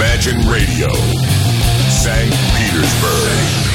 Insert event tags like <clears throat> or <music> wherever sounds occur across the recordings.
Imagine Radio, St. Petersburg.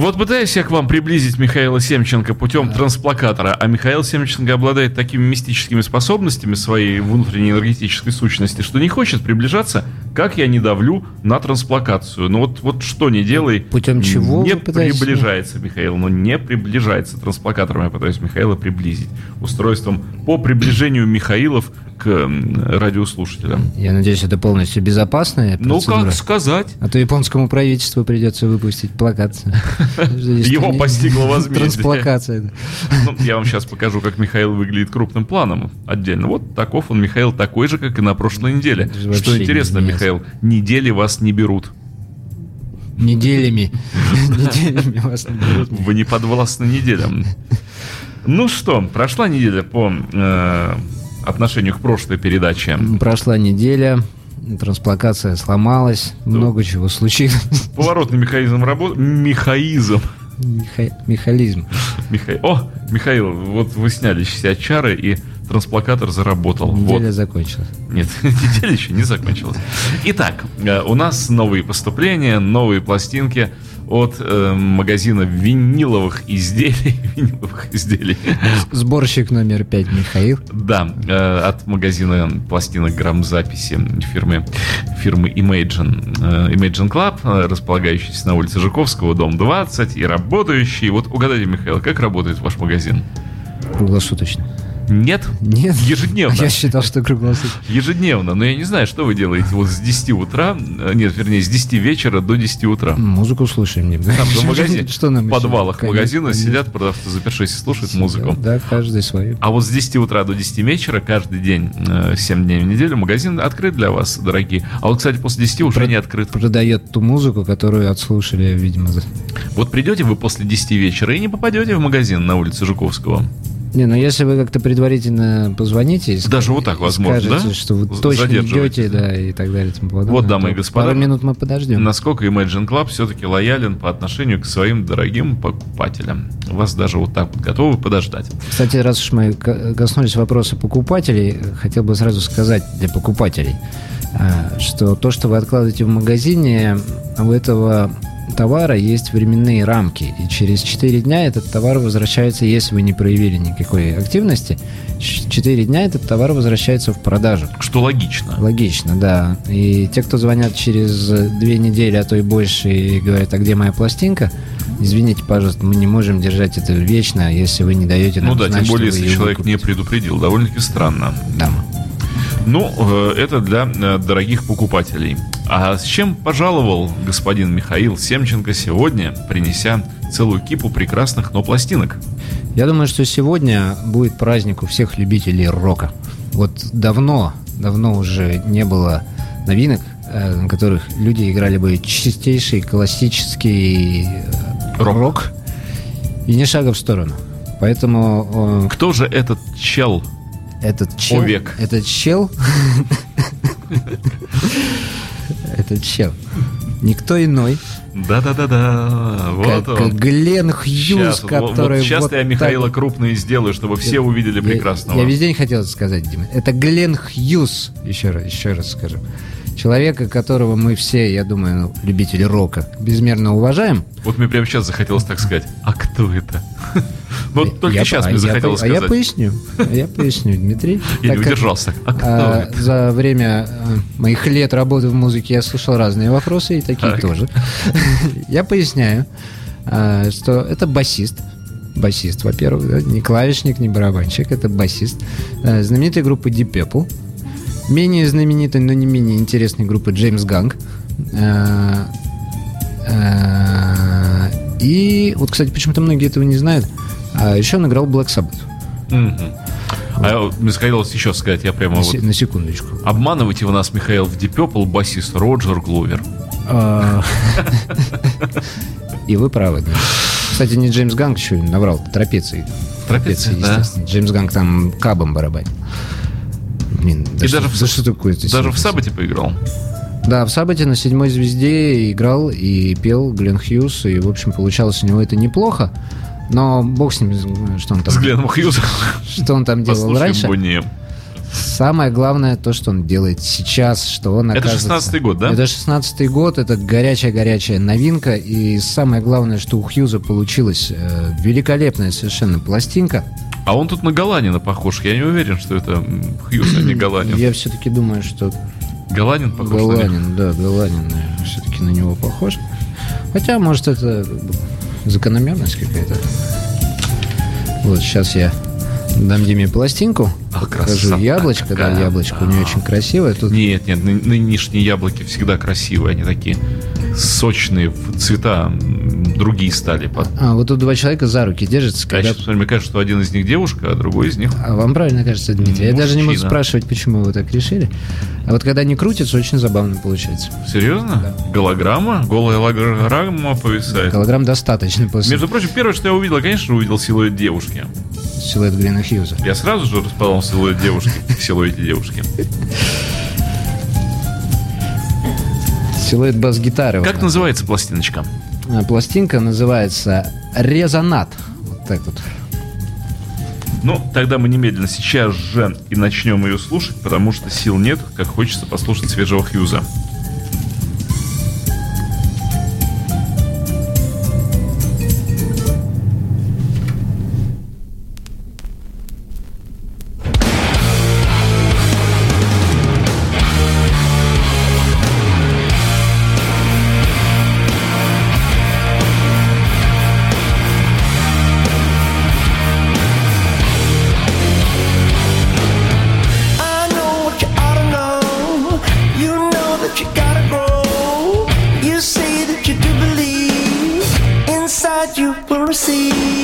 Вот пытаюсь я к вам приблизить Михаила Семченко путем трансплакатора, а Михаил Семченко обладает такими мистическими способностями своей внутренней энергетической сущности, что не хочет приближаться, как я не давлю на трансплакацию. Ну вот, вот что не делай, Путем чего не пытаетесь? приближается Михаил, но не приближается. Трансплакатором я пытаюсь Михаила приблизить. Устройством по приближению Михаилов к радиослушателям. Я надеюсь, это полностью безопасная Ну, как сказать? А то японскому правительству придется выпустить плакат. <laughs> Его постигло возмездие. Трансплакация. Ну, я вам сейчас покажу, как Михаил выглядит крупным планом отдельно. Вот таков он, Михаил, такой же, как и на прошлой неделе. Что интересно, Михаил, недели вас не берут. Неделями. <laughs> Неделями вас не берут. Вы не подвластны неделям. Ну что, прошла неделя по э, отношению к прошлой передаче. Прошла неделя, трансплакация сломалась, много чего случилось. Поворотный механизм работы. Мехаизм. Миха- Михализм. Михаил. О, Михаил, вот вы сняли себя чары, и трансплакатор заработал. Вот. Неделя закончилась. Нет, <laughs> неделя еще не закончилась. Итак, э, у нас новые поступления, новые пластинки от э, магазина виниловых изделий. <laughs> Виниловых изделий. Сборщик номер пять Михаил. Да, э, от магазина пластинок грамзаписи фирмы, фирмы Imagine. Э, Imagine Club, э, располагающийся на улице Жуковского, дом 20, и работающий. Вот угадайте, Михаил, как работает ваш магазин? Круглосуточно. Нет? Нет? Ежедневно. Я считал, что круглосуточно. Ежедневно, но я не знаю, что вы делаете вот с 10 утра, э, нет, вернее, с 10 вечера до 10 утра. Музыку слушаем. не- Там в магазине, Что нам в еще? подвалах Конечно, магазина конечно. сидят продавцы, запершись и слушают музыку. Да, каждый свою. А вот с 10 утра до 10 вечера каждый день, э, 7 дней в неделю, магазин открыт для вас, дорогие. А вот, кстати, после 10 уже не открыт. Продает ту музыку, которую отслушали, видимо. Вот придете вы после 10 вечера и не попадете в магазин на улице Жуковского. Не, ну если вы как-то предварительно позвоните... Даже вот так возможно, скажете, да? что вы точно идете, да, и так далее. и тому подобное, Вот, дамы и господа, Пару минут мы подождем. Насколько Imagine Club все-таки лоялен по отношению к своим дорогим покупателям. Вас даже вот так вот готовы подождать. Кстати, раз уж мы ко- коснулись вопроса покупателей, хотел бы сразу сказать для покупателей, а, что то, что вы откладываете в магазине, у этого товара есть временные рамки. И через 4 дня этот товар возвращается, если вы не проявили никакой активности, 4 дня этот товар возвращается в продажу. Что логично. Логично, да. И те, кто звонят через две недели, а то и больше, и говорят, а где моя пластинка? Извините, пожалуйста, мы не можем держать это вечно, если вы не даете нам Ну да, знать, тем более, если человек не выкупите. предупредил. Довольно-таки странно. Да. Ну, э, это для э, дорогих покупателей. А с чем пожаловал господин Михаил Семченко сегодня, принеся целую кипу прекрасных, но пластинок? Я думаю, что сегодня будет праздник у всех любителей рока. Вот давно, давно уже не было новинок, э, на которых люди играли бы чистейший классический э, Рок. рок и ни шага в сторону. Поэтому э, Кто же этот чел? Этот чел... Овек. Этот чел... <laughs> Этот чел. Никто иной, Да-да-да-да, вот как он. Глен Хьюз, Сейчас, который... вот сейчас вот я Михаила так- крупно и сделаю, чтобы все увидели Я- прекрасного. Я, весь день хотел это сказать, Дима. Это Глен Хьюз, еще раз, еще раз скажу. Человека, которого мы все, я думаю, ну, любители рока, безмерно уважаем. Вот мне прямо сейчас захотелось так сказать. А кто это? Вот только Я- сейчас а мне захотелось по- А я сказать. поясню. А я поясню, Дмитрий. Я не удержался. А а? За время а, моих лет работы в музыке я слышал разные вопросы, и такие Так. тоже. <laughs> Я поясняю, а, что это басист. Басист, во-первых, да, не клавишник, не барабанщик, это басист. А, Знаменитой группы Deep Purple. Менее знаменитой, но не менее интересной группы Джеймс Ганг. А, а, И вот, кстати, почему-то многие этого не знают. А еще он играл Black Sabbath. Мгм. А мне хотелось еще сказать, я прямо На, вот... на секундочку. Обманывайте вы нас, Михаил, в Deep Purple басист Роджер Гловер. А, <laughs> И вы правы. Кстати, не Джеймс Ганг еще наврал, трапеции. Трапеции, естественно. Джеймс Ганг там кабом барабанит. Блин, да И даже в- что такое Даже в? Сабате поиграл. Да, в Сабате на седьмой звезде играл и пел Глен Хьюз, и, в общем, получалось у него это неплохо. Но бог с ним, что он там, С Гленом Хьюзом. что он там делал Послушаем раньше. Бонни. Самое главное то, что он делает сейчас, что он Это оказывается... 16-й год, да? Это 16-й год, это горячая-горячая новинка, и самое главное, что у Хьюза получилась э, великолепная совершенно пластинка. А он тут на Галанина похож. Я не уверен, что это Хьюз, а не <clears throat> Галанин. Я все-таки думаю, что Галанин похож на них? Галанин, да, Галанин, все-таки на него похож. Хотя, может, это закономерность какая-то. Вот, сейчас я дам Диме пластинку. Ах, покажу яблочко, да, какая. яблочко у нее очень красивое. Тут Нет, нет, ны- нынешние яблоки всегда красивые. Они такие сочные, цвета другие стали. Под- А, вот тут два человека за руки держатся, Я когда... сейчас мне кажется, что один из них девушка, а другой из них... А вам правильно кажется, Дмитрий? Я даже не Мужчина. спрашивать, почему вы так решили. А вот когда они крутятся, очень забавно получается. Серьезно? Голограмма? Голая голограмма повисает. Килограмм достаточно после Между прочим, первое, что я увидел, конечно, увидел силуэт девушки. силуэта Глина Хьюза. Я сразу же распознал силуэт девушки, силуэте девушки. <laughs> Силуэт бас-гитары. Как вот. называется пластиночка? А, Пластинка называется «Резонат». Вот так вот. Ну, тогда мы немедленно сейчас же и начнем ее слушать, потому что сил нет, как хочется послушать свежего Хьюза. mercy.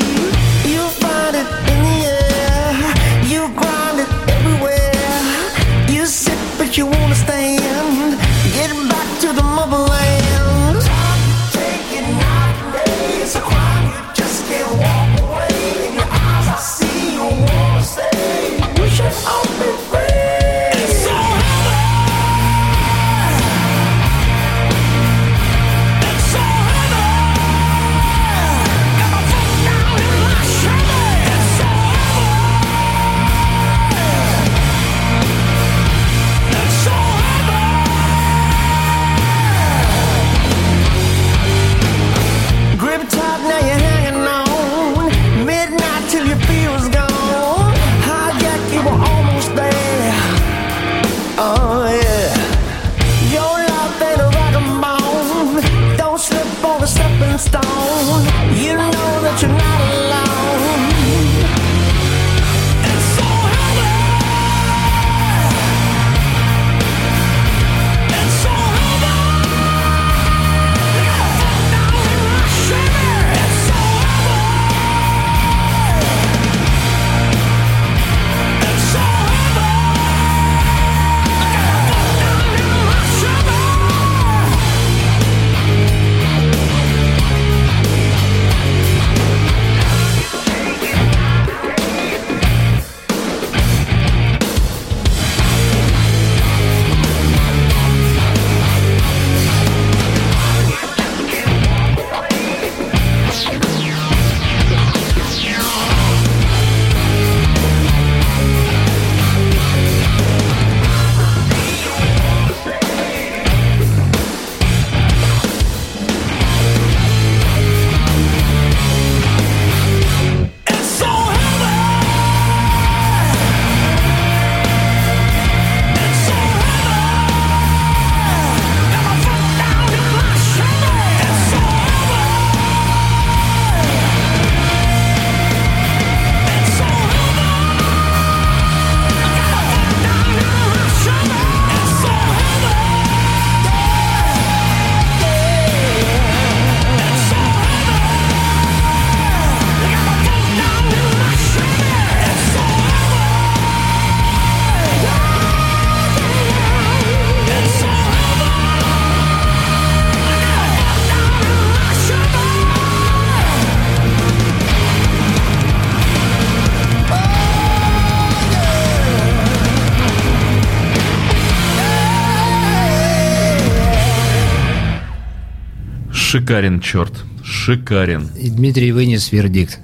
Шикарен, черт. Шикарен. И Дмитрий вынес вердикт.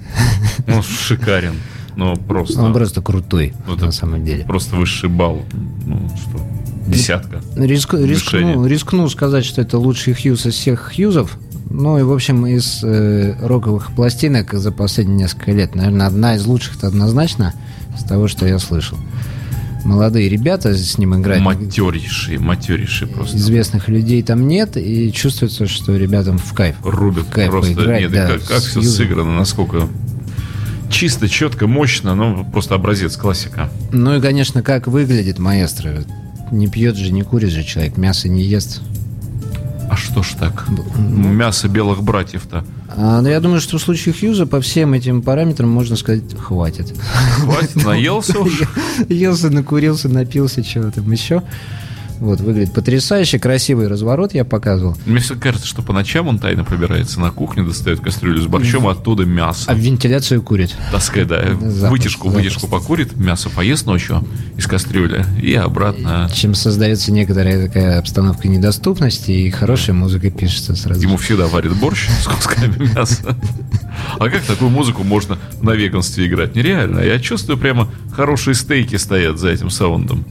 Ну, шикарен. Ну, просто. Он просто крутой, Ну, на самом деле. Просто высший балл. Ну, что? Десятка. Риску- рискну, Решение. рискну сказать, что это лучший Хьюз из всех Хьюзов. Ну и, в общем, из э, роковых пластинок за последние несколько лет, наверное, одна из лучших однозначно с того, что я слышал. Молодые ребята с ним играют. Матерейший, матерейший просто. Известных людей там нет, и чувствуется, что ребятам в кайф. Рубят Кайф просто. поиграть, Нет, да, как, как все Хьюзом. сыграно, насколько чисто, четко, мощно, ну, просто образец классика. Ну и, конечно, как выглядит маэстро. Не пьет же, не курит же человек, мясо не ест. А что ж так? Мясо белых братьев-то. А, ну, я думаю, что в случае Хьюза по всем этим параметрам можно сказать, хватит. Хватит, наелся уж. <laughs> Елся, накурился, напился, чего там еще. Вот, выглядит потрясающе, красивый разворот я показывал. Мне все кажется, что по ночам он тайно пробирается на кухню, достает кастрюлю с борщом, а оттуда мясо. А в вентиляцию курит. Таскает, да, Запросто, вытяжку, вытяжку запросто. покурит, мясо поест ночью из кастрюли и обратно. Чем создается некоторая такая обстановка недоступности, и хорошая музыка пишется сразу. Ему всегда варит борщ с кусками мяса. А как такую музыку можно на веганстве играть? Нереально. Я чувствую, прямо хорошие стейки стоят за этим саундом.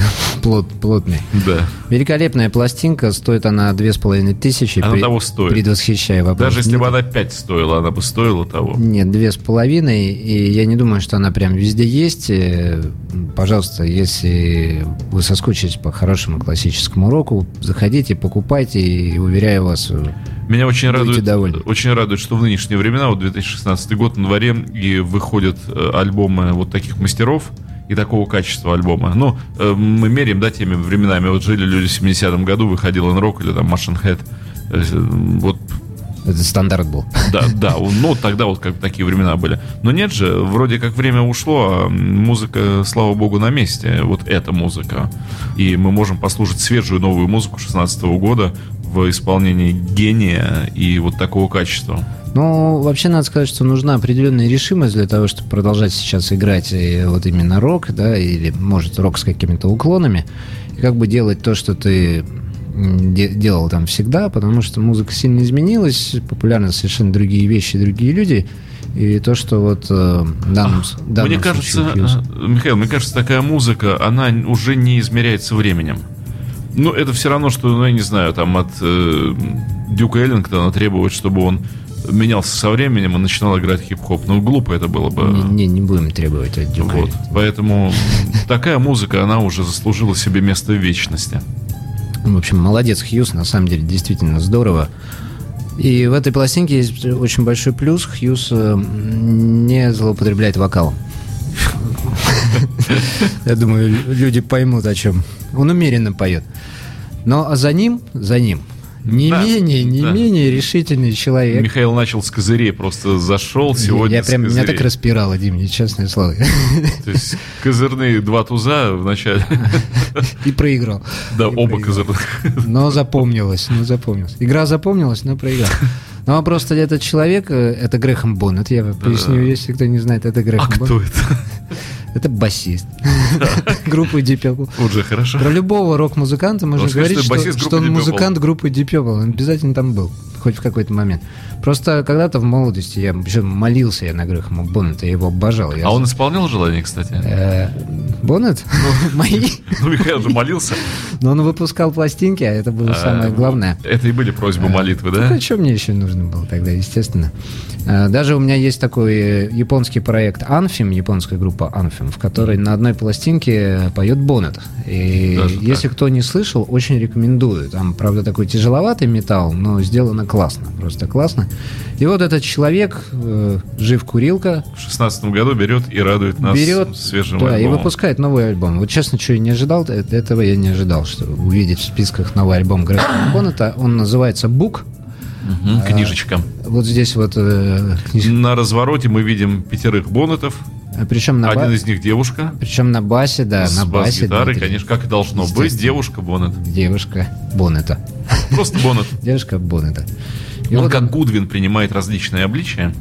<laughs> Плот, плотный. Да. Великолепная пластинка, стоит она две с половиной тысячи. Она При- того стоит. Предвосхищая вопрос. Даже если Нет, бы она 5 стоила, она бы стоила того. Нет, две с половиной, и я не думаю, что она прям везде есть. Э, Пожалуйста, если вы соскучились по хорошему классическому року, заходите, покупайте, и уверяю вас, э, Меня очень радует, довольны. очень радует, что в нынешние времена, вот 2016 год на дворе, и выходят э, альбомы вот таких мастеров и такого качества альбома. Ну, э, мы меряем, да, теми временами. Вот жили люди в 70-м году, выходил Enrock или там Machine Head. Э, Вот это стандарт был. да, да, ну тогда вот как такие времена были. Но нет же, вроде как время ушло, а музыка, слава богу, на месте. Вот эта музыка. И мы можем послушать свежую новую музыку 16 года в исполнении гения и вот такого качества. Ну, вообще надо сказать, что нужна определенная решимость для того, чтобы продолжать сейчас играть вот именно рок, да, или, может, рок с какими-то уклонами, и как бы делать то, что ты де- делал там всегда, потому что музыка сильно изменилась, популярны совершенно другие вещи, другие люди, и то, что вот э, в данном Мне кажется, э, Михаил, мне кажется, такая музыка, она уже не измеряется временем. Ну, это все равно, что, ну, я не знаю, там от э, Дюка Эллингтона требовать, чтобы он менялся со временем и начинал играть хип-хоп. Ну, глупо это было бы. не, не, не будем требовать от Дюка. Вот. Поэтому <laughs> такая музыка, она уже заслужила себе место в вечности. В общем, молодец Хьюз, на самом деле, действительно здорово. И в этой пластинке есть очень большой плюс. Хьюз э, не злоупотребляет вокалом. Я думаю, лю- люди поймут, о чем. Он умеренно поет. Но за ним, за ним, не Да, менее, не да. менее решительный человек. Михаил начал с козырей, просто зашел сегодня я прям, меня так распирало, Дим, мне честное слово. То есть козырные два туза в начале. И проиграл. Да, И оба проиграл. козырных. Но запомнилось, но запомнилось. Игра запомнилась, но проиграл. Ну, а просто этот человек, э, это Грэхэм Боннет, я поясню, если кто не знает, это А Грэхэм кто Боннет. это? Это басист <laughs> группы Deep Purple. Уже хорошо. Про любого рок-музыканта можно Ну, говорить, что он музыкант группы Deep Purple. Он обязательно там был, хоть в какой-то момент. Просто когда-то в молодости я еще молился я на Грэхэма Боннета, я его обожал. А он исполнял желание, кстати? Э, Боннет? <laughs> Мои? <laughs> Ну, Михаил же молился. Но он выпускал пластинки, а это было самое А, главное. Это и были просьбы молитвы, Ну, да? а что мне еще нужно было тогда, естественно. А, Даже у меня есть такой э, японский проект Anfim, японская группа Anfim, в которой на одной пластинке поет Боннет. И Даже так. если кто не слышал, очень рекомендую. Там, правда, такой тяжеловатый металл, но сделано классно, просто классно. И вот этот человек, э, жив курилка, В шестнадцатом году берет и радует нас берет свежим да, и альбомом. выпускает новый альбом. Вот честно, что я не ожидал, э- этого я не ожидал, что увидеть в списках новый альбом Грэхэма <coughs> Боннета. Он называется «Бук». Мгм, Книжечка. Вот здесь вот э, книж- На развороте мы видим пятерых боннетов. Причем на, Один ба- из них девушка. причем на басе, да, с на басе. бас-гитарой, Дмитрий. конечно, как и должно быть. Девушка Боннет. Девушка Боннета. <laughs> Просто Боннет. <laughs> Девушка Боннета. И Он вот как Гудвин принимает различные обличия.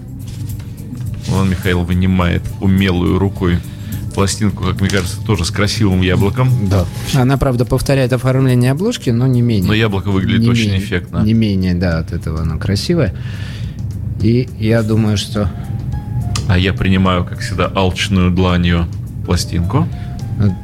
Он, Михаил, вынимает умелую рукой пластинку, как мне кажется, тоже с красивым яблоком. Да. Она, правда, повторяет оформление обложки, но не менее. Но яблоко выглядит Не очень менее- эффектно. Не менее, да, от этого оно красивое. И я думаю, что А я принимаю, как всегда, алчную дланью пластинку.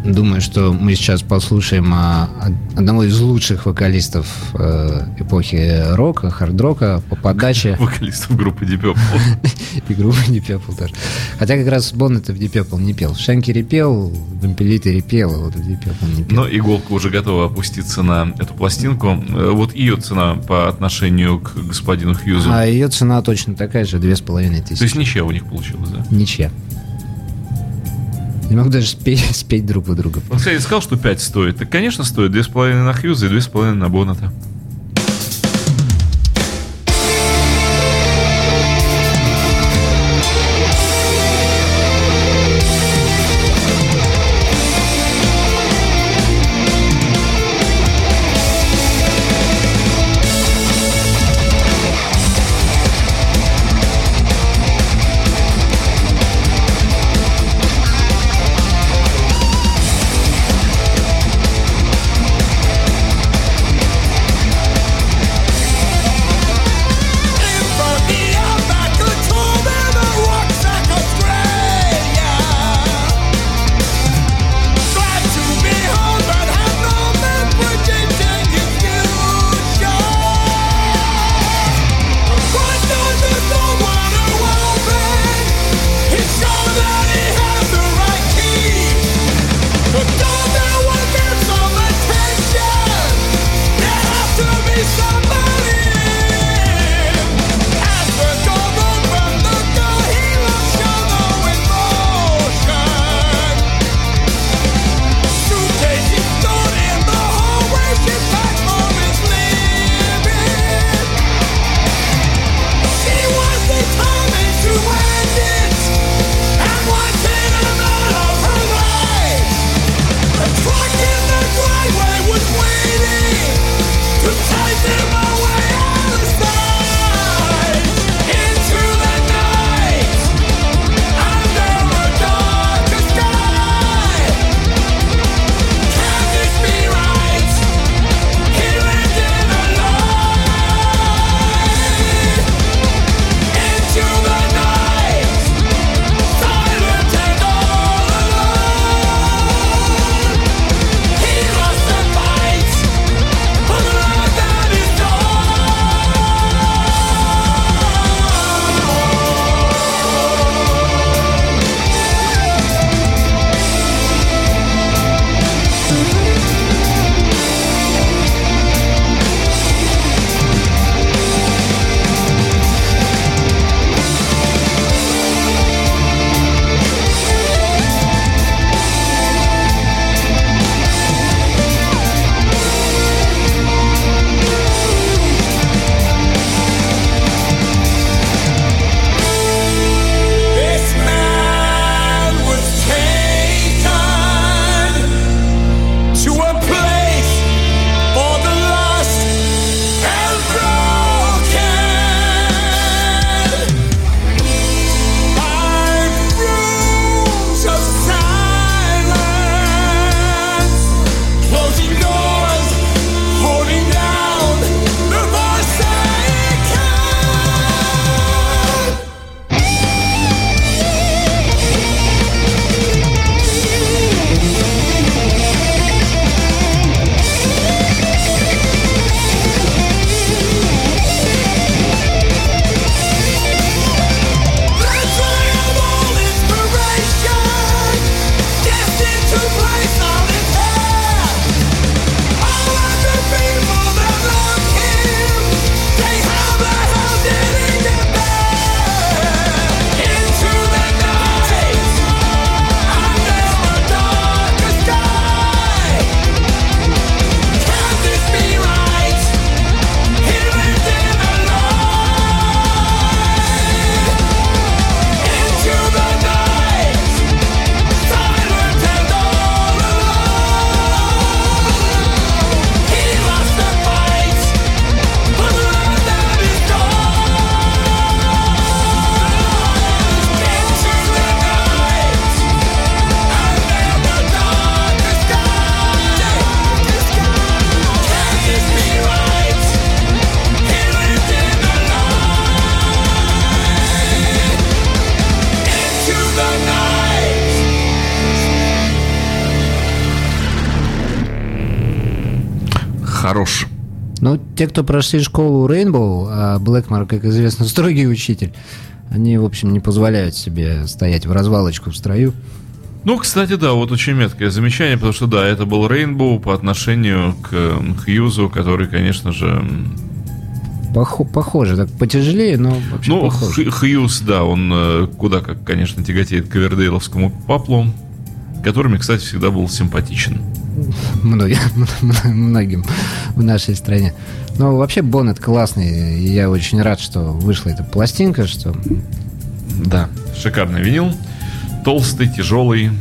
Думаю, что мы сейчас послушаем а, од- одного из лучших вокалистов э, эпохи рока, хард-рока по подаче <laughs> Вокалистов группы Deep <laughs> и группы Deep тоже. Хотя как раз Боннет в Deep не пел. В Шенкере пел, в Импелите пел, а вот в Deep не пел. Но иголка уже готова опуститься на эту пластинку. Э, Вот ее цена по отношению к господину Хьюзу. А ее цена точно такая же, две с половиной То есть тысячи. ничья у них получилась, да? Ничья. Не могу даже спеть, <laughs> спеть друг у друга. Он, кстати, сказал, что 5 стоит. Так, конечно, стоит 2,5 на Хьюза и 2,5 на Боннета. Те, кто прошли школу Rainbow, а Блэкмор, как известно, <laughs> строгий учитель, они, в общем, не позволяют себе стоять в развалочку в строю. Ну, кстати, да, вот очень меткое замечание, потому что, да, это был Рейнбоу по отношению к Хьюзу, который, конечно же... похоже, так потяжелее, но вообще Ну, похоже. Хьюз, да, он э, куда как, конечно, тяготеет к Ковердейловскому паплу, которыми, кстати, всегда был симпатичен. <laughs> Многим, в нашей стране. Но вообще Боннет классный. и Я очень рад, что вышла эта пластинка, что Да. Шикарный винил. Толстый, тяжелый.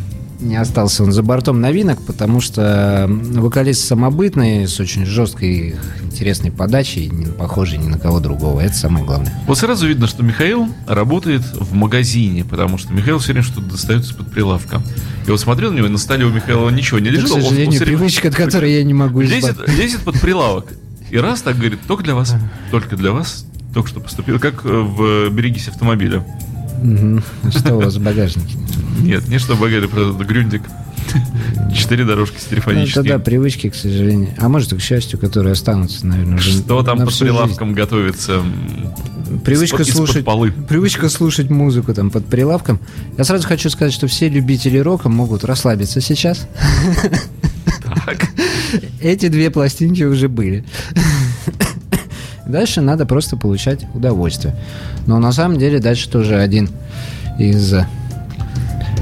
Не остался он за бортом новинок, потому что вокалист самобытный, с очень жесткой, интересной подачей, не похожий ни на кого другого. Это самое главное. Вот сразу видно, что Михаил работает в магазине, потому что Михаил все время что-то достает из-под прилавка. И вот смотрел на него, и на столе у Михаила ничего не Это, лежит. к он- он сожалению, всё время привычка, от которой <laughs> я не могу лезет, избавиться. лезет под прилавок. И раз так говорит, только для вас, только для вас, только что поступил. Как э, в «Берегись автомобиля». Что у вас в багажнике? Нет, не что багажник, просто Грюндик. Четыре дорожки Ну, стереофонические. это да, привычки, к сожалению. А может, и к счастью, которые останутся, наверное, уже Что там под всю жизнь. прилавком готовится? Привычка слушать, полы. привычка слушать музыку там под прилавком. Я сразу хочу сказать, что все любители рока могут расслабиться сейчас. Так. Эти две пластинки уже были. Дальше надо просто получать удовольствие. Но на самом деле дальше тоже один из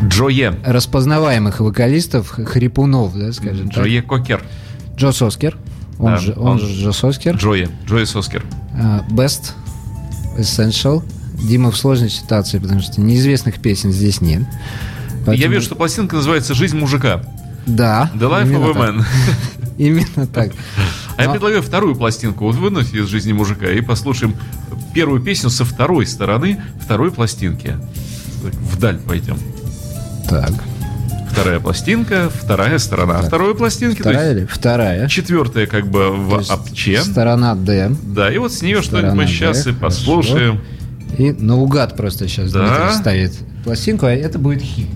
Джое. распознаваемых вокалистов, хрипунов, да, скажем так. Джое Кокер. Джо Соскер. Он, Да, же, он, он- же Джо Соскер. Джое. Джое Соскер. А, Best Essential. Дима в сложной ситуации, потому что неизвестных песен здесь нет. Я Поэтому- вижу, что пластинка называется «Жизнь мужика». Да. The Life of a. Man. <laughs> Именно так. <laughs> А я предлагаю вторую пластинку вот вынуть из жизни мужика и послушаем первую песню со второй стороны второй пластинки. Так, Вдаль пойдем. Так. Вторая пластинка, вторая сторона. А второй пластинки, то Вторая есть или? Вторая. четвертая как бы То в апче. Сторона Д. Да, и вот с нее что-нибудь мы сейчас и послушаем. И наугад просто сейчас Да. Дмитрий ставит пластинку, а это будет хит.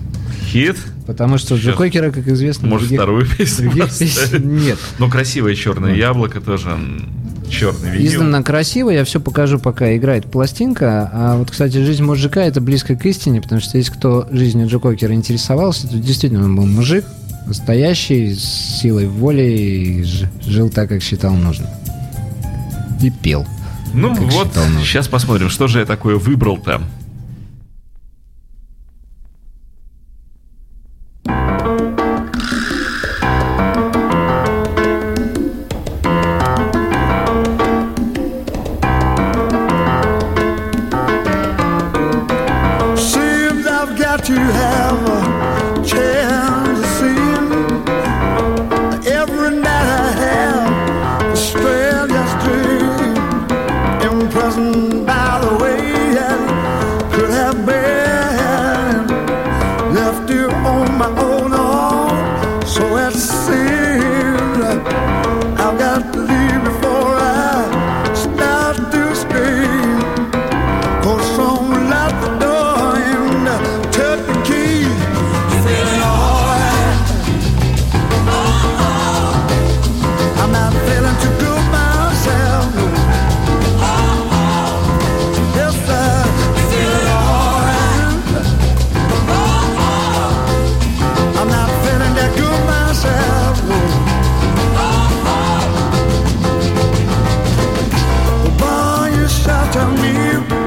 Хит. Потому что Сейчас. Кокера, как известно, Может, других- вторую песню нет. Но красивое черное яблоко тоже черный винил. Издана красиво, я все покажу, пока играет пластинка. А вот, кстати, жизнь мужика это близко к истине, потому что если кто жизнью Джо Кокера интересовался, то действительно он был мужик, настоящий, с силой воли, и жил так, как считал нужным. И пел. Ну вот, сейчас посмотрим, что же я такое выбрал-то. Seems you.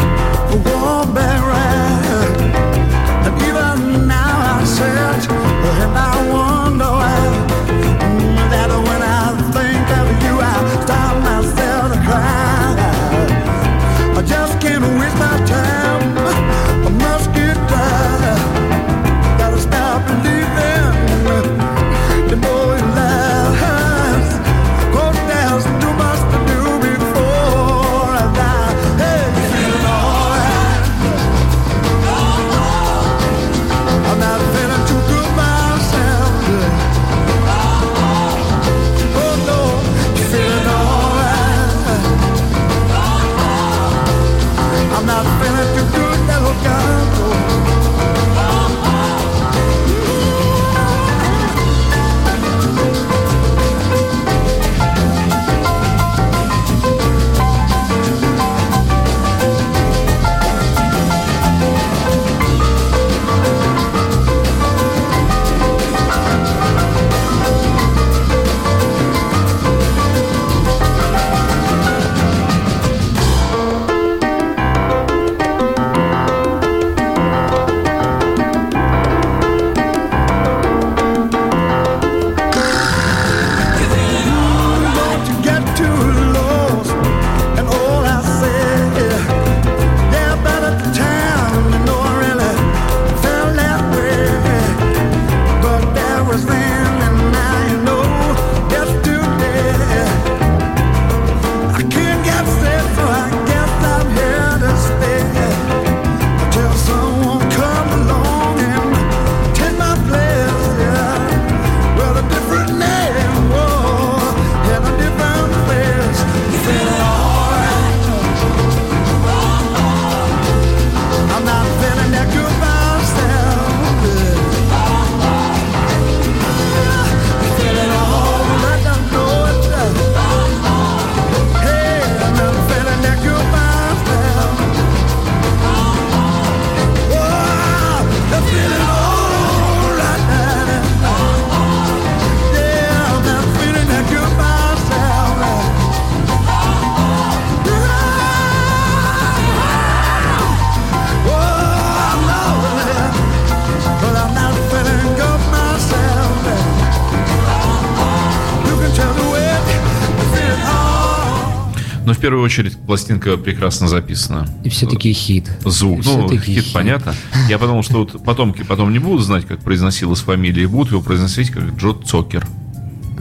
Первую очередь пластинка прекрасно записана. И все-таки хит. Звук. И Ну, всё-таки хит, понятно. Я подумал, что вот потомки потом не будут знать, как произносилась фамилия, и будут его произносить как Джо Цокер.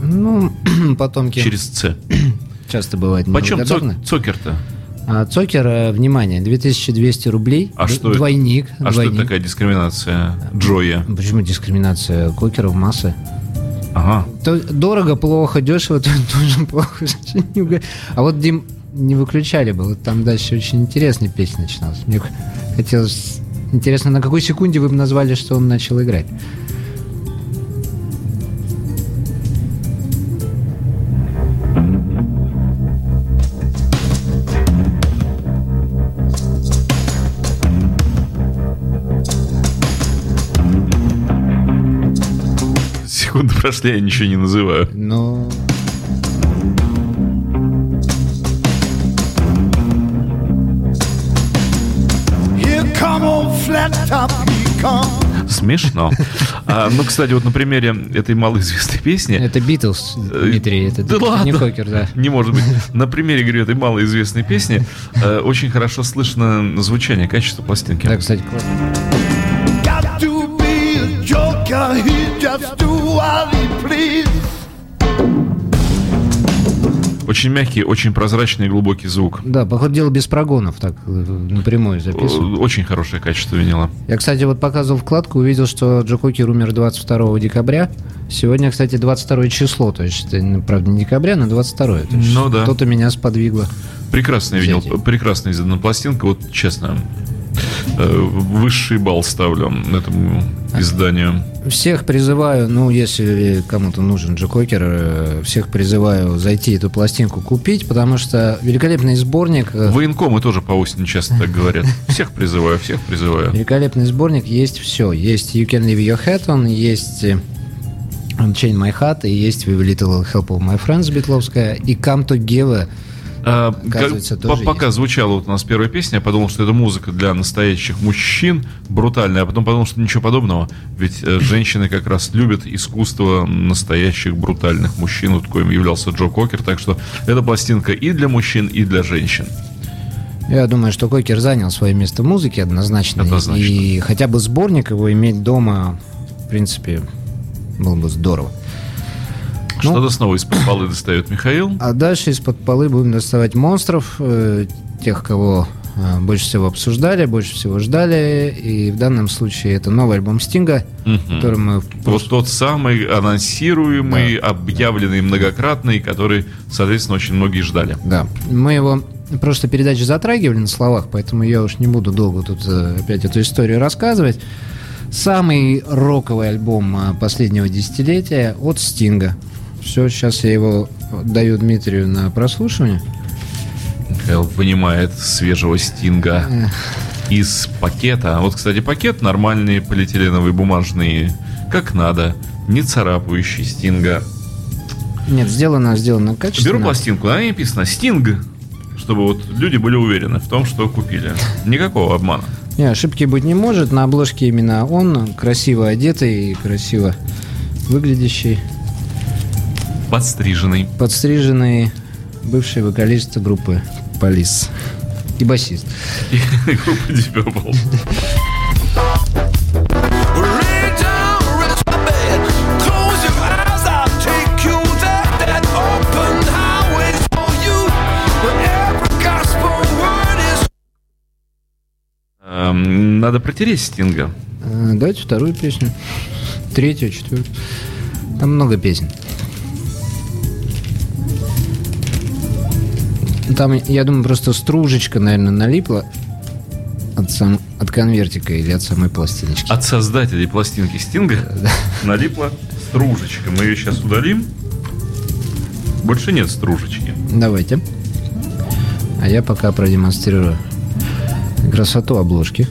Ну, <clears throat> потомки Через Ц. <clears throat> часто бывает Почем Цокер-то? А Цокер, э, внимание, 2200 рублей. А что это? Двойник. А что это такая дискриминация Джоя? Почему дискриминация кокеров массы? Ага. То дорого, плохо, дешево, <laughs> то- тоже плохо. А вот Дим не выключали бы, вот там дальше очень интересная песня начиналась. Мне хотелось... Интересно, на какой секунде вы бы назвали, что он начал играть? Секунды прошли, я ничего не называю. Ну... Here Смешно. А, ну, кстати, вот на примере этой малоизвестной песни... Это Битлз, Дмитрий, это, Да ладно. не Кокер, да. Не может быть. На примере, говорю, этой малоизвестной песни э, очень хорошо слышно звучание, качество пластинки. Да, кстати, классно. Got to be a joker. He just do what he please. Очень мягкий, очень прозрачный и глубокий звук. Да, походу дела без прогонов, так э, напрямую записываю. Э, Очень хорошее качество винила. Я, кстати, вот показывал вкладку, увидел, что Джо Кокер умер 22 декабря. Сегодня, кстати, 22 число, то есть, это, ну, правда, не декабря, но 22 то есть Ну да. Что-то меня сподвигло. Прекрасный винил, прекрасная издана пластинка, вот честно. Э, Высший балл ставлю этому изданию. Всех призываю, ну, если кому-то нужен Джо Кокер, э, всех призываю зайти эту пластинку купить, потому что великолепный сборник... э, Военкомы тоже по осени часто так говорят. Всех призываю, всех призываю. Великолепный сборник, есть все. Есть You Can Leave Your Hat On, есть Unchain My Heart, и есть We Little Help of My Friends Битловская, и Come Together. А, Оказывается, как- тоже по- пока есть. звучала вот у нас первая песня, я подумал, что это музыка для настоящих мужчин, брутальная, а потом подумал, что ничего подобного. Ведь э, женщины как раз любят искусство настоящих брутальных мужчин, вот коим являлся Джо Кокер, так что эта пластинка и для мужчин, и для женщин. Я думаю, что Кокер занял свое место в музыке однозначно. Однозначно. И хотя бы сборник его иметь дома, в принципе, было бы здорово. Ну. Что-то снова из-под полы достает Михаил. А дальше из-под полы будем доставать монстров, э, тех, кого э, больше всего обсуждали, больше всего ждали. И в данном случае это новый альбом Стинга, Мгм. который мы Вот тот самый анонсируемый, объявленный многократный, который, соответственно, очень многие ждали. Да, мы его в прошлой передаче затрагивали на словах, поэтому я уж не буду долго тут э, опять эту историю рассказывать. Самый роковый альбом э, последнего десятилетия от Стинга. Все, сейчас я его даю Дмитрию на прослушивание. Михаил вынимает свежего стинга из пакета. Вот, кстати, пакет нормальный, полиэтиленовый, бумажный, как надо, не царапающий стинга. Нет, сделано, сделано качественно. Беру пластинку, на ней написано «Стинг», чтобы вот люди были уверены в том, что купили. Никакого обмана. Не, ошибки быть не может. На обложке именно он, красиво одетый и красиво выглядящий, Подстриженный. подстриженный бывший вокалист группы Полис и басист. И <laughs> группа Deep Purple. Эм, Надо протереть стинга. Э, Давайте вторую песню. Третью, четвертую. Там много песен. Там, я думаю, просто стружечка, наверное, налипла от, сам, от конвертика или от самой пластиночки. От создателей пластинки Стинга налипла стружечка. Мы ее сейчас удалим. Больше нет стружечки. Давайте. А я пока продемонстрирую красоту обложки.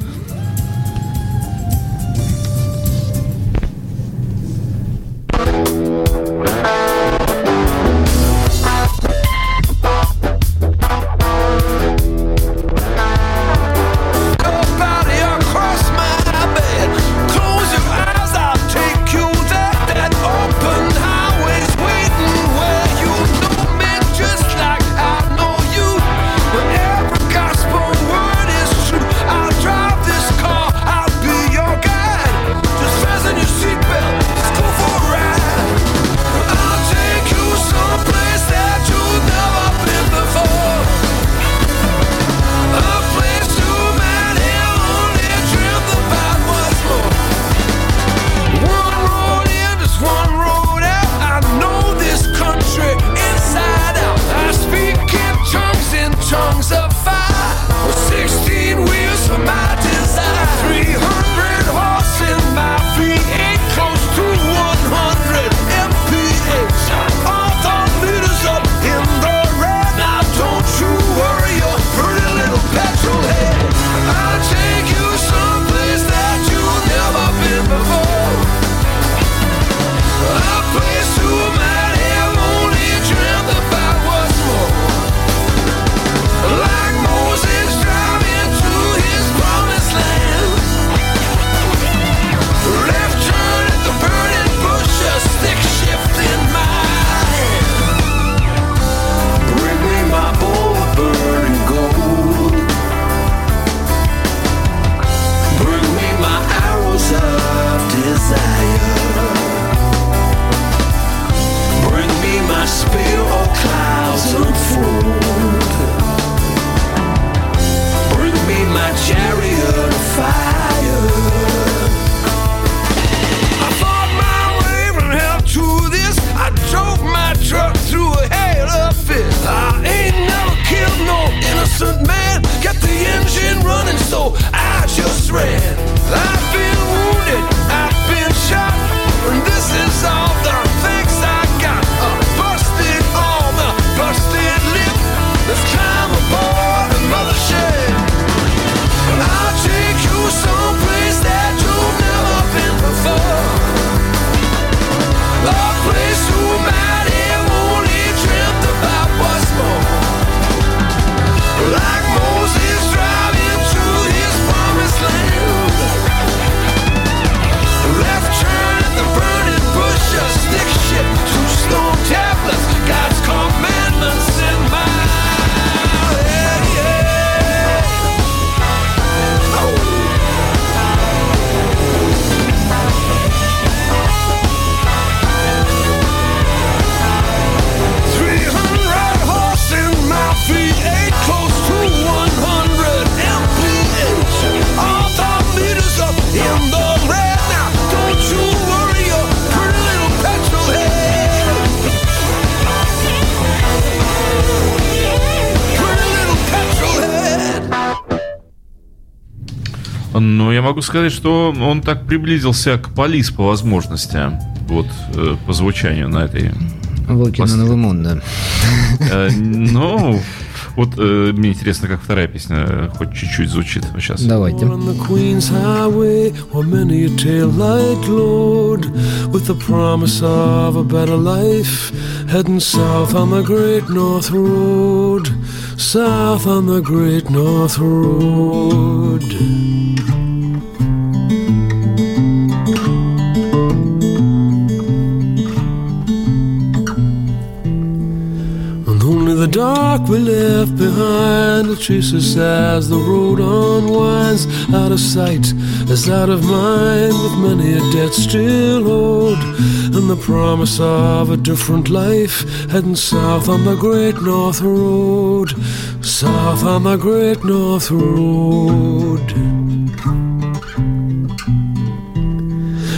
Но я могу сказать, что он так приблизился к полис по возможности. Вот э, по звучанию на этой. Волки на Мун, да. <laughs> Э, Ну, вот э, мне интересно, как вторая песня э, хоть чуть-чуть звучит сейчас. Давайте. With the promise of a better life, heading south on the Great North Road, south on the Great North Road. Dark we left behind. To chase us as the road unwinds. Out of sight as out of mind. With many a debt still owed. And the promise of a different life. Heading south on the great north road. South on the great north road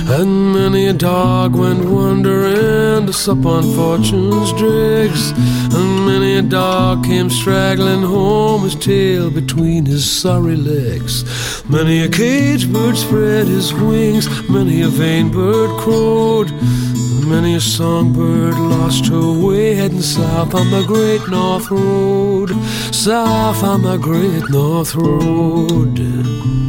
and many a dog went wandering to sup on fortune's dregs. And many a dog came straggling home, his tail between his sorry legs. Many a caged bird spread his wings, many a vain bird crowed. Many a songbird lost her way, heading south on the great North Road. South on the great North Road.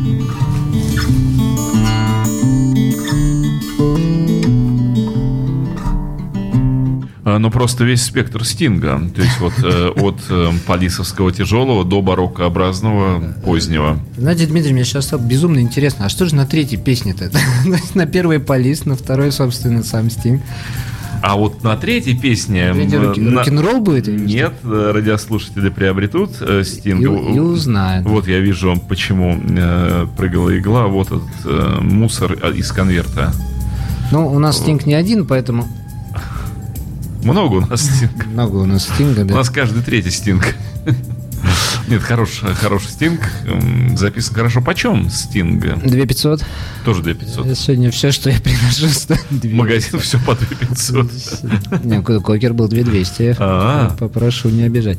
Ну, просто весь спектр стинга. То есть вот э, <laughs> от э, полисовского тяжелого до бароккообразного позднего. Знаете, Дмитрий, мне сейчас безумно интересно, а что же на третьей песне-то? <laughs> На первой Полис, на второй, собственно, сам Стинг. А вот на третьей песне... Рок-н-ролл будет? что? Нет, э, радиослушатели приобретут э, стинг. И, и узнают. Вот я вижу, почему э, прыгала игла. Вот этот э, мусор э, из конверта. Ну, у нас Стинг не один, поэтому Много у нас стинг. много у нас Стинга, У да. нас каждый третий стинг. Нет, хороший, хороший стинг. Записан хорошо. Почем стинг? 2500. Тоже 2500. Сегодня все, что я приношу, стоит 200. Магазин все по 2500. Не, ко- кокер был 2200. А. Попрошу не обижать.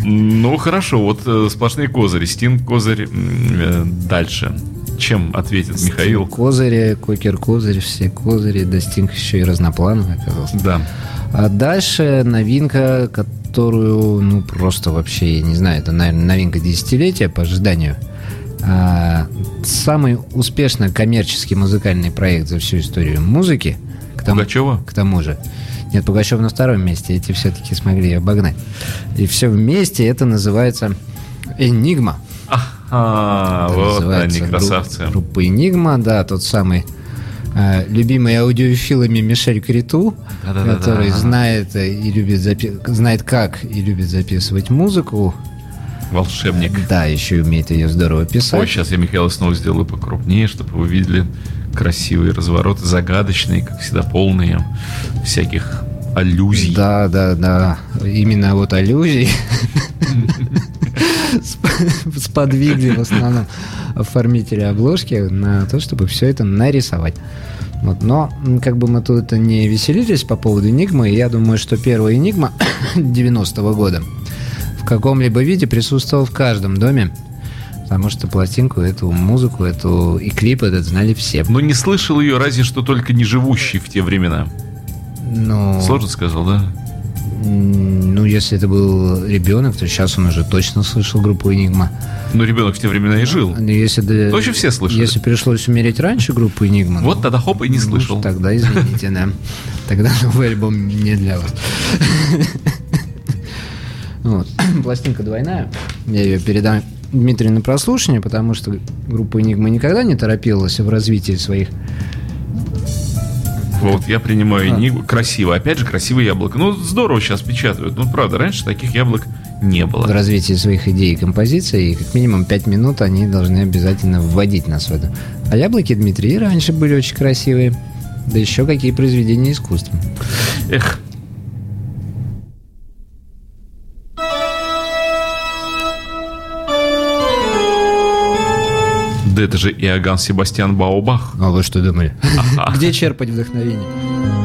Ну, хорошо, вот э, сплошные козыри. Стинг, козырь. э, Дальше. Чем ответит Михаил? Козыри, кокер, козырь, все козыри. Да Стинг еще и разноплановый оказался. Да. А дальше новинка, которую, ну, просто вообще, я не знаю, это, наверное, новинка десятилетия по ожиданию. А, самый успешно коммерческий музыкальный проект за всю историю музыки. К тому, Пугачева? к тому же. Нет, Пугачев на втором месте, эти все-таки смогли обогнать. И все вместе это называется «Энигма». А, Это вот они, красавцы. Группа «Энигма», да, тот самый э, любимый аудиофилами Мишель Криту, Да-да-да-да. который знает и любит запи- знает как и любит записывать музыку, Волшебник. да, еще и умеет ее здорово писать. Ой, сейчас я Михаила снова сделаю покрупнее, чтобы вы видели красивые развороты, загадочные, как всегда, полные всяких аллюзий. Да, да, да. Именно вот аллюзий <laughs> сподвигли в основном оформителя обложки на то, чтобы все это нарисовать. Вот, но как бы мы тут не веселились по поводу Энигмы, я думаю, что первая Энигма <coughs> 90-го года в каком-либо виде присутствовала в каждом доме, потому что пластинку, эту музыку, эту и клип этот знали все. Но не слышал ее разве что только не живущий в те времена. Ну, Сложно сказал, да? Ну, если это был ребенок, то сейчас он уже точно слышал группу Энигма. Но ребенок в те времена и жил. Ну, Если, да- Точно все слышали? Если пришлось умереть раньше группу Энигма, Вот ну, тогда хоп и не ну, слышал. Тогда извините, да. Тогда новый альбом не для вас. Вот. Пластинка двойная. Я ее передам Дмитрию на прослушивание, потому что группа Энигма никогда не торопилась в развитии своих Вот, я А. принимаю Энигму. Красиво. Опять же, красивое яблоко. Ну, здорово сейчас печатают. Ну, правда, раньше таких яблок не в было. развитии своих идей и композиций, как минимум 5 минут они должны обязательно вводить нас в это. А яблоки Дмитрий раньше были очень красивые. Да еще какие произведения искусства. Эх. Да это же Иоганн Себастьян Баубах. А вы что думали? Где черпать вдохновение?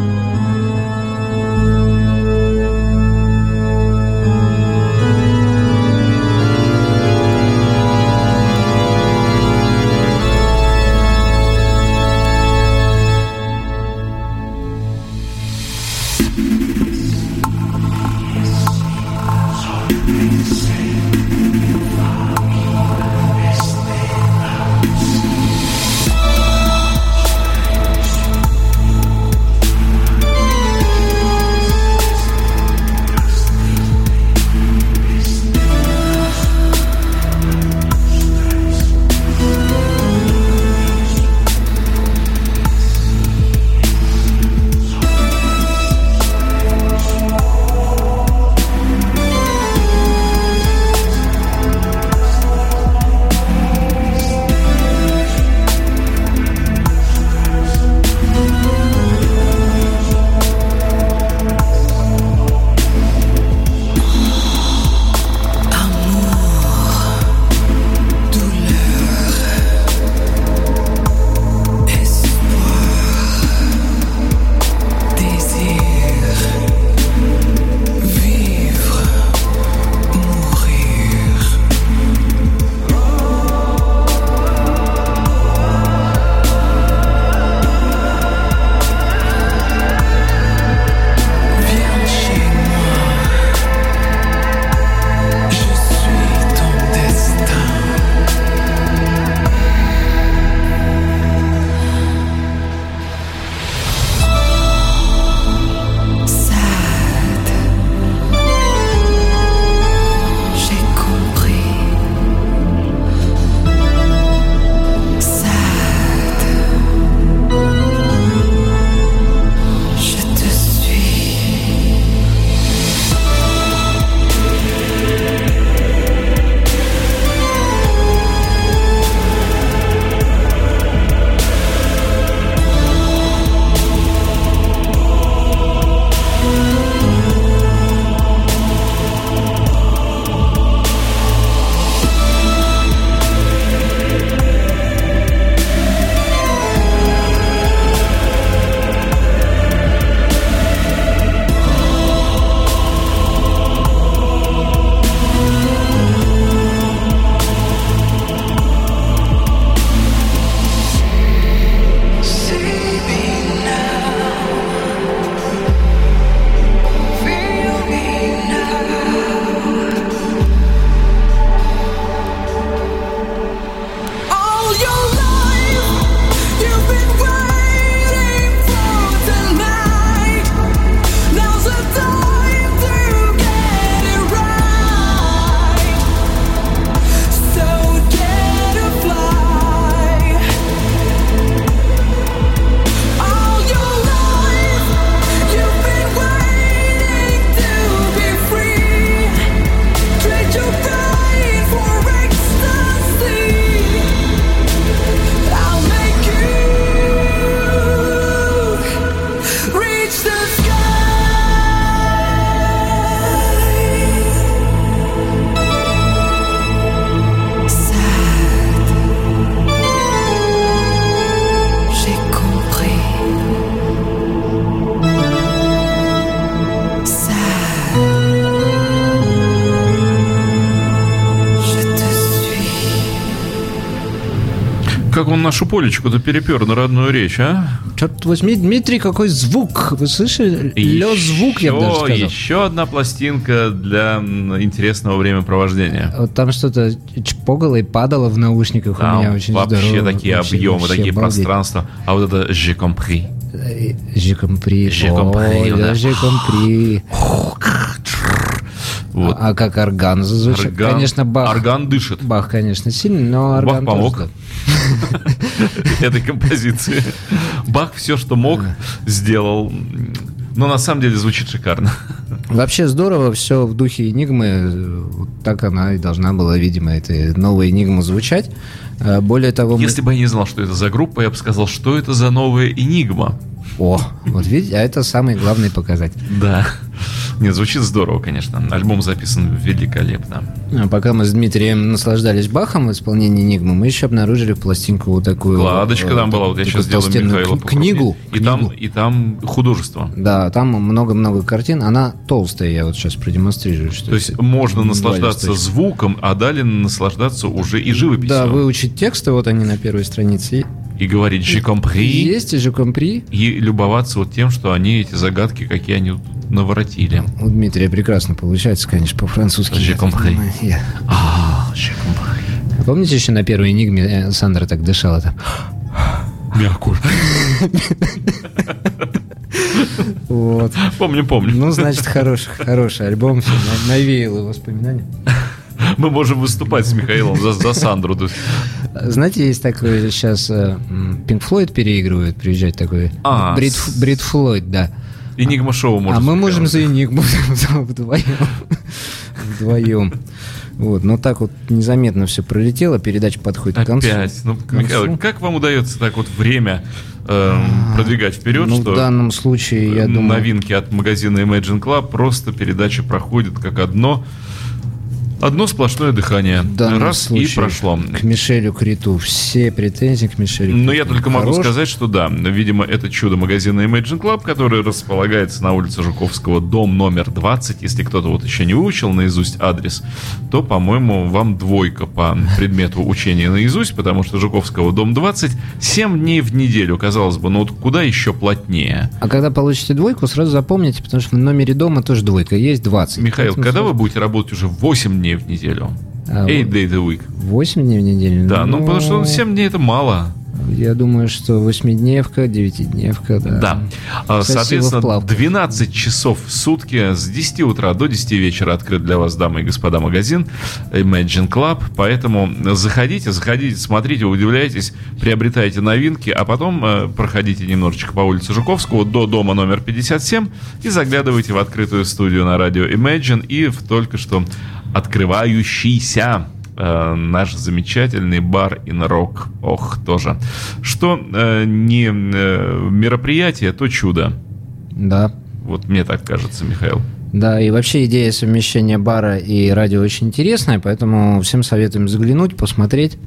Нашу полечку-то перепер на родную речь, а? Черт возьми, Дмитрий, какой звук! Вы слышали? Лёс звук, я бы даже сказал. Еще одна пластинка для интересного времяпровождения. Вот там что-то чпогало и падало в наушниках у меня Там очень вообще здорово. такие Вообще- объемы, вообще такие обалдеть. пространства. А вот это «J'ai compris». Э, J'ai compris. J'ai compris, j'ai compris. Вот. А, а как орган зазвучал? Орган- Конечно, Бах. Орган дышит Бах, конечно, сильный, но орган Бах помог. <laughs> этой композиции. Бах все, что мог, сделал. Но на самом деле звучит шикарно. Вообще здорово, все в духе Энигмы. Вот так она и должна была, видимо, эта новая Энигма звучать. Э, Более того, мы- Если бы я не знал, что это за группа, я бы сказал, что это за новая Энигма. О, вот видите, а это самый главный показатель. Да. Нет, звучит здорово, конечно. Альбом записан великолепно. А Пока мы с Дмитрием наслаждались Бахом в исполнении Энигмы, мы еще обнаружили пластинку вот такую... Кладочка э, там была, вот я сейчас сделаю Михаила кни-. Книгу. И там, книгу. и там художество. Да, там много-много картин. Она толстая, я вот сейчас продемонстрирую. Что То есть можно наслаждаться звуком, а далее наслаждаться уже и живописью. Да, выучить тексты, вот они на первой странице. И говорить «j'ai compris», Есть, же компри. и любоваться вот тем, что они, эти загадки, какие они наворотили. У Дмитрия прекрасно получается, конечно, по-французски. J'ai compris. Я- А, «j'ai compris». Помните, еще на первой Энигме э, Сандра так дышала там? Мягко. Вот. Помню, помню. Ну, значит, хороший, хороший альбом. навеял его воспоминания. Мы можем выступать с Михаилом за, за Сандру. Знаете, есть такой сейчас Пинк Флойд переигрывает, приезжает такой. А, Брит Флойд, да. Энигма шоу можно а мы можем за Энигму <laughs> вдвоем. Вдвоем. Вот, но так вот незаметно все пролетело, передача подходит к концу. Опять. Ну, концу. Михаил, как вам удается так вот время эм, продвигать вперед, Ну, что в данном случае, я думаю... новинки от магазина Imagine Club просто передача проходит как одно одно сплошное дыхание. данном Раз случае и прошло. К Мишелю Криту. Все претензии к Мишелю Но Криту. я только могу Хорош. сказать, что да, видимо, это чудо магазина Imagine Club, который располагается на улице Жуковского, дом номер 20. Если кто-то вот еще не выучил наизусть адрес, то, по-моему, вам двойка по предмету учения наизусть, потому что Жуковского, дом 20, 7 дней в неделю, казалось бы, ну вот куда еще плотнее? А когда получите двойку, сразу запомните, потому что в номере дома тоже двойка. Есть 20. Михаил, Поэтому когда вы сразу- будете работать уже 8 дней в неделю? А, 8 вот. days a week. 8 дней в неделю? Да, ну потому что 7 дней это мало. Я думаю, что восьмидневка, девятидневка, да. Да. А, Спасибо, Соответственно, вплавку. 12 часов в сутки с 10 утра до 10 вечера открыт для вас, дамы и господа, магазин Imagine Club. Поэтому заходите, заходите, смотрите, удивляйтесь, приобретайте новинки, а потом э, проходите немножечко по улице Жуковского до дома номер 57 и заглядывайте в открытую студию на радио Imagine и в только что открывающийся э, наш замечательный бар in Rock. Ох, тоже. Что э, не э, мероприятие, то чудо. Да. Вот мне так кажется, Михаил. Да, и вообще идея совмещения бара и радио очень интересная, поэтому всем советуем заглянуть, посмотреть.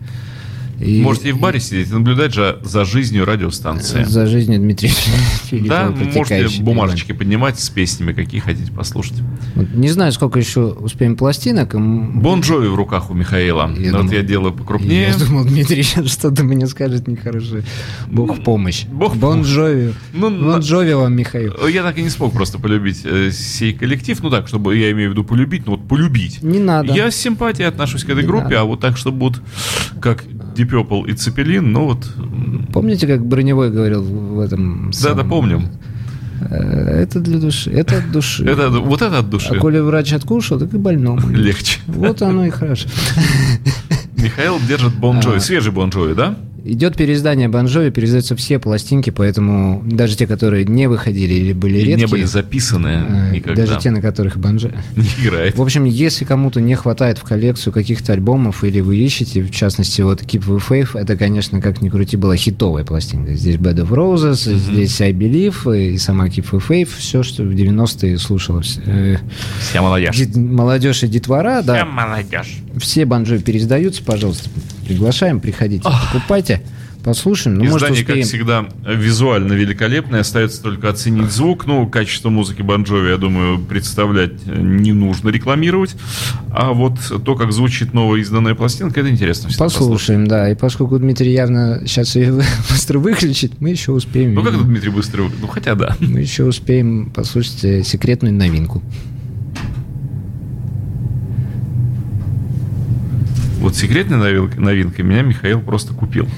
И Можете и в баре сидеть и наблюдать же за жизнью радиостанции. За жизнью Дмитрия <laughs> Да, можете бумажечки поднимать с песнями, какие хотите послушать. Вот Не знаю, сколько еще успеем пластинок. М, Бон Джови в руках у Михаила. Я вот думал- я делаю покрупнее. Я думал, Дмитрий сейчас что-то мне скажет нехорошее. Бог в помощь. Бог Бон. Джови. Ну, Бон Джови вам, Михаил. Я так и не смог просто полюбить э, сей коллектив. Ну так, чтобы я имею в виду полюбить, ну вот полюбить. Не надо. Я с симпатией отношусь к этой Не группе, надо. а вот так, чтобы вот как Deep Purple и Zeppelin, ну вот... Помните, как Броневой говорил в этом... Да, да, помним. Э, Это для души. Это от души. <laughs> Это, вот это от души. А коли врач откушал, так и больному. <laughs> Легче. Вот оно и хорошо. <laughs> Михаил держит Бон Джови. А. Свежий Бон Джови, да? Идет переиздание Бон Джови, переиздаются все пластинки, поэтому даже те, которые не выходили или были И редкие, не были записаны э, никогда. даже те, на которых Бон Джови. <laughs> Не играет. В общем, если кому-то не хватает в коллекцию каких-то альбомов, или вы ищете, в частности, вот Keep the Faith, это, конечно, как ни крути, была хитовая пластинка. Здесь Bed of Roses, здесь I Believe, и сама Keep the Faith, все, что в 90-е слушалось. Э, Вся молодежь. молодежь и детвора, Вся да, молодежь. все банджои переиздаются, пожалуйста, приглашаем, приходите, покупайте. послушаем. Ну, может, Издание, как успеем. всегда, визуально великолепное. Остается только оценить звук. Ну, качество музыки Бонжови, я думаю, представлять э, не нужно рекламировать. А вот то, как звучит новая изданная пластинка, это интересно. послушать. Послушаем, да. И поскольку Дмитрий явно сейчас ее <laughs> быстро выключит, мы еще успеем. Ну, как Дмитрий быстро... Ну, хотя да. Мы еще успеем послушать э, секретную новинку. Вот секретной новинкой, меня Михаил просто купил.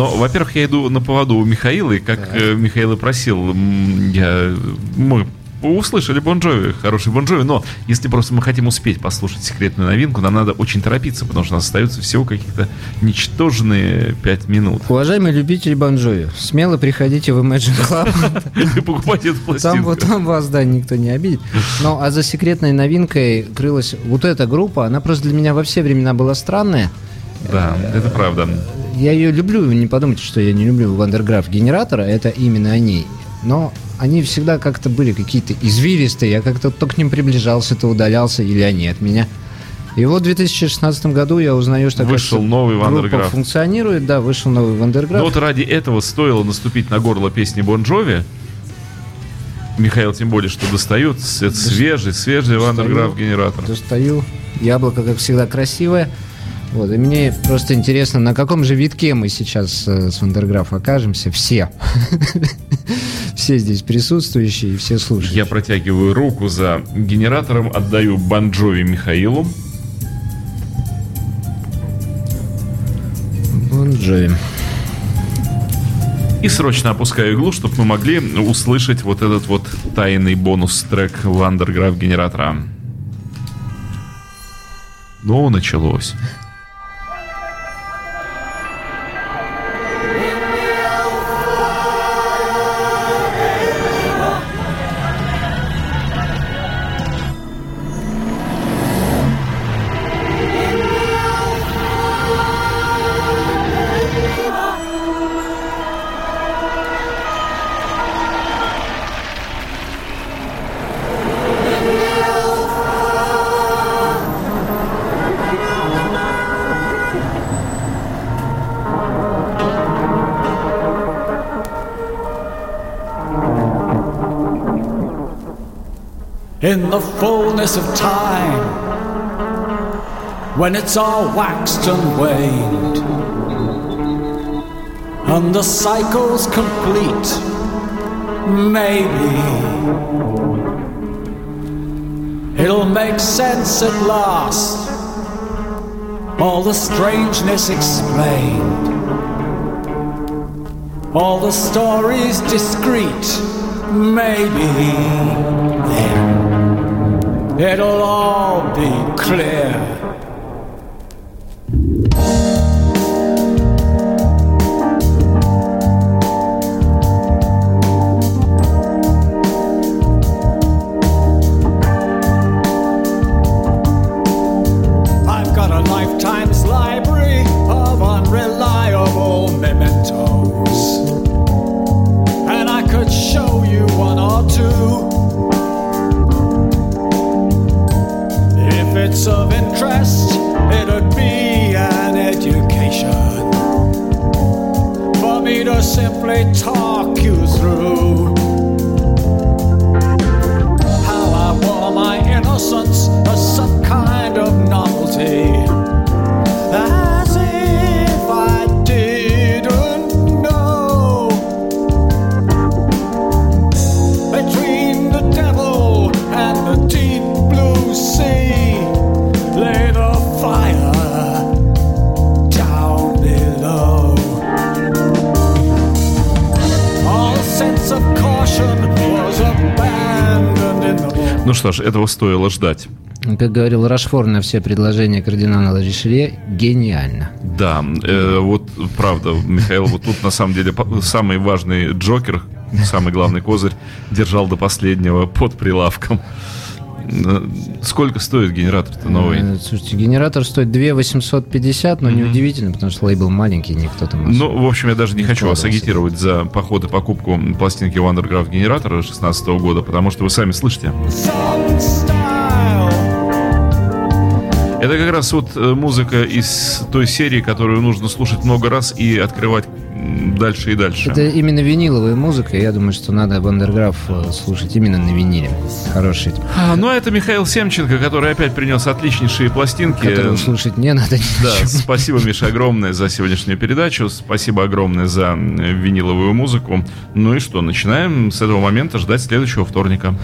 Но, во-первых, я иду на поводу у Михаила, и как э, Михаил и просил, я, мы услышали Бон Джови, хороший Бон Джови, но если просто мы хотим успеть послушать секретную новинку, нам надо очень торопиться, потому что у нас остается всего каких-то ничтожные пять минут. Уважаемые любители Бон Джови, смело приходите в Imagine Club. <laughs> И покупать эту пластинку. вот, там вас, да, никто не обидит. Ну, а за секретной новинкой крылась вот эта группа. Она просто для меня во все времена была странная. Да, это правда. Я ее люблю, не подумайте, что я не люблю Van der Graaf Generator а, это именно они. Но они всегда как-то были какие-то извилистые, я как-то то к ним приближался, то удалялся, или они от меня. И вот в 2016 году я узнаю, что Вышел новый Van der Graaf. функционирует, да, вышел новый Van der Graaf. Но вот ради этого стоило наступить на горло песне Бон Джови. Михаил тем более, что достает. Это свежий, свежий Van der Graaf Generator. Достаю. Яблоко, как всегда, красивое. Вот, и мне просто интересно, на каком же витке мы сейчас э, с Вандерграф окажемся. Все. <laughs> Все здесь присутствующие и все слушают. Я протягиваю руку за генератором, отдаю Банджови Михаилу. Бон Джови. И срочно опускаю иглу, чтобы мы могли услышать вот этот вот тайный бонус-трек Вандерграф генератора. Ну, началось. In the fullness of time, when it's all waxed and waned, and the cycle's complete, maybe it'll make sense at last, all the strangeness explained. All the stories discreet, maybe it'll all be clear. Что ж, этого стоило ждать. Как говорил Рашфор на все предложения кардинала Ришелье, гениально. Да, э, вот правда, Михаил, вот тут на самом деле самый важный Джокер, самый главный козырь, держал до последнего под прилавком. Э, Сколько стоит генератор-то новый? Э, Слушайте, генератор стоит 2 850, но неудивительно, потому что лейбл маленький, никто там... Ну, в общем, я даже не хочу вас агитировать за поход и покупку пластинки Wondergraph генератора 16 года, потому что вы сами слышите. Это как раз вот э, музыка из той серии, которую нужно слушать много раз и открывать дальше и дальше. Это именно виниловая музыка, я думаю, что надо Вандерграф э, слушать именно на виниле. Хороший, А, ну, а это Михаил Семченко, который опять принес отличнейшие пластинки. который слушать не надо. Да, спасибо, Миша, огромное за сегодняшнюю передачу. Спасибо огромное за виниловую музыку. Ну и что, начинаем с этого момента ждать следующего вторника.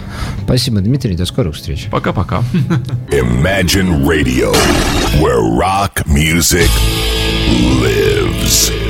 Спасибо, Дмитрий, до скорых встреч. Пока-пока. Imagine Radio, where rock music lives.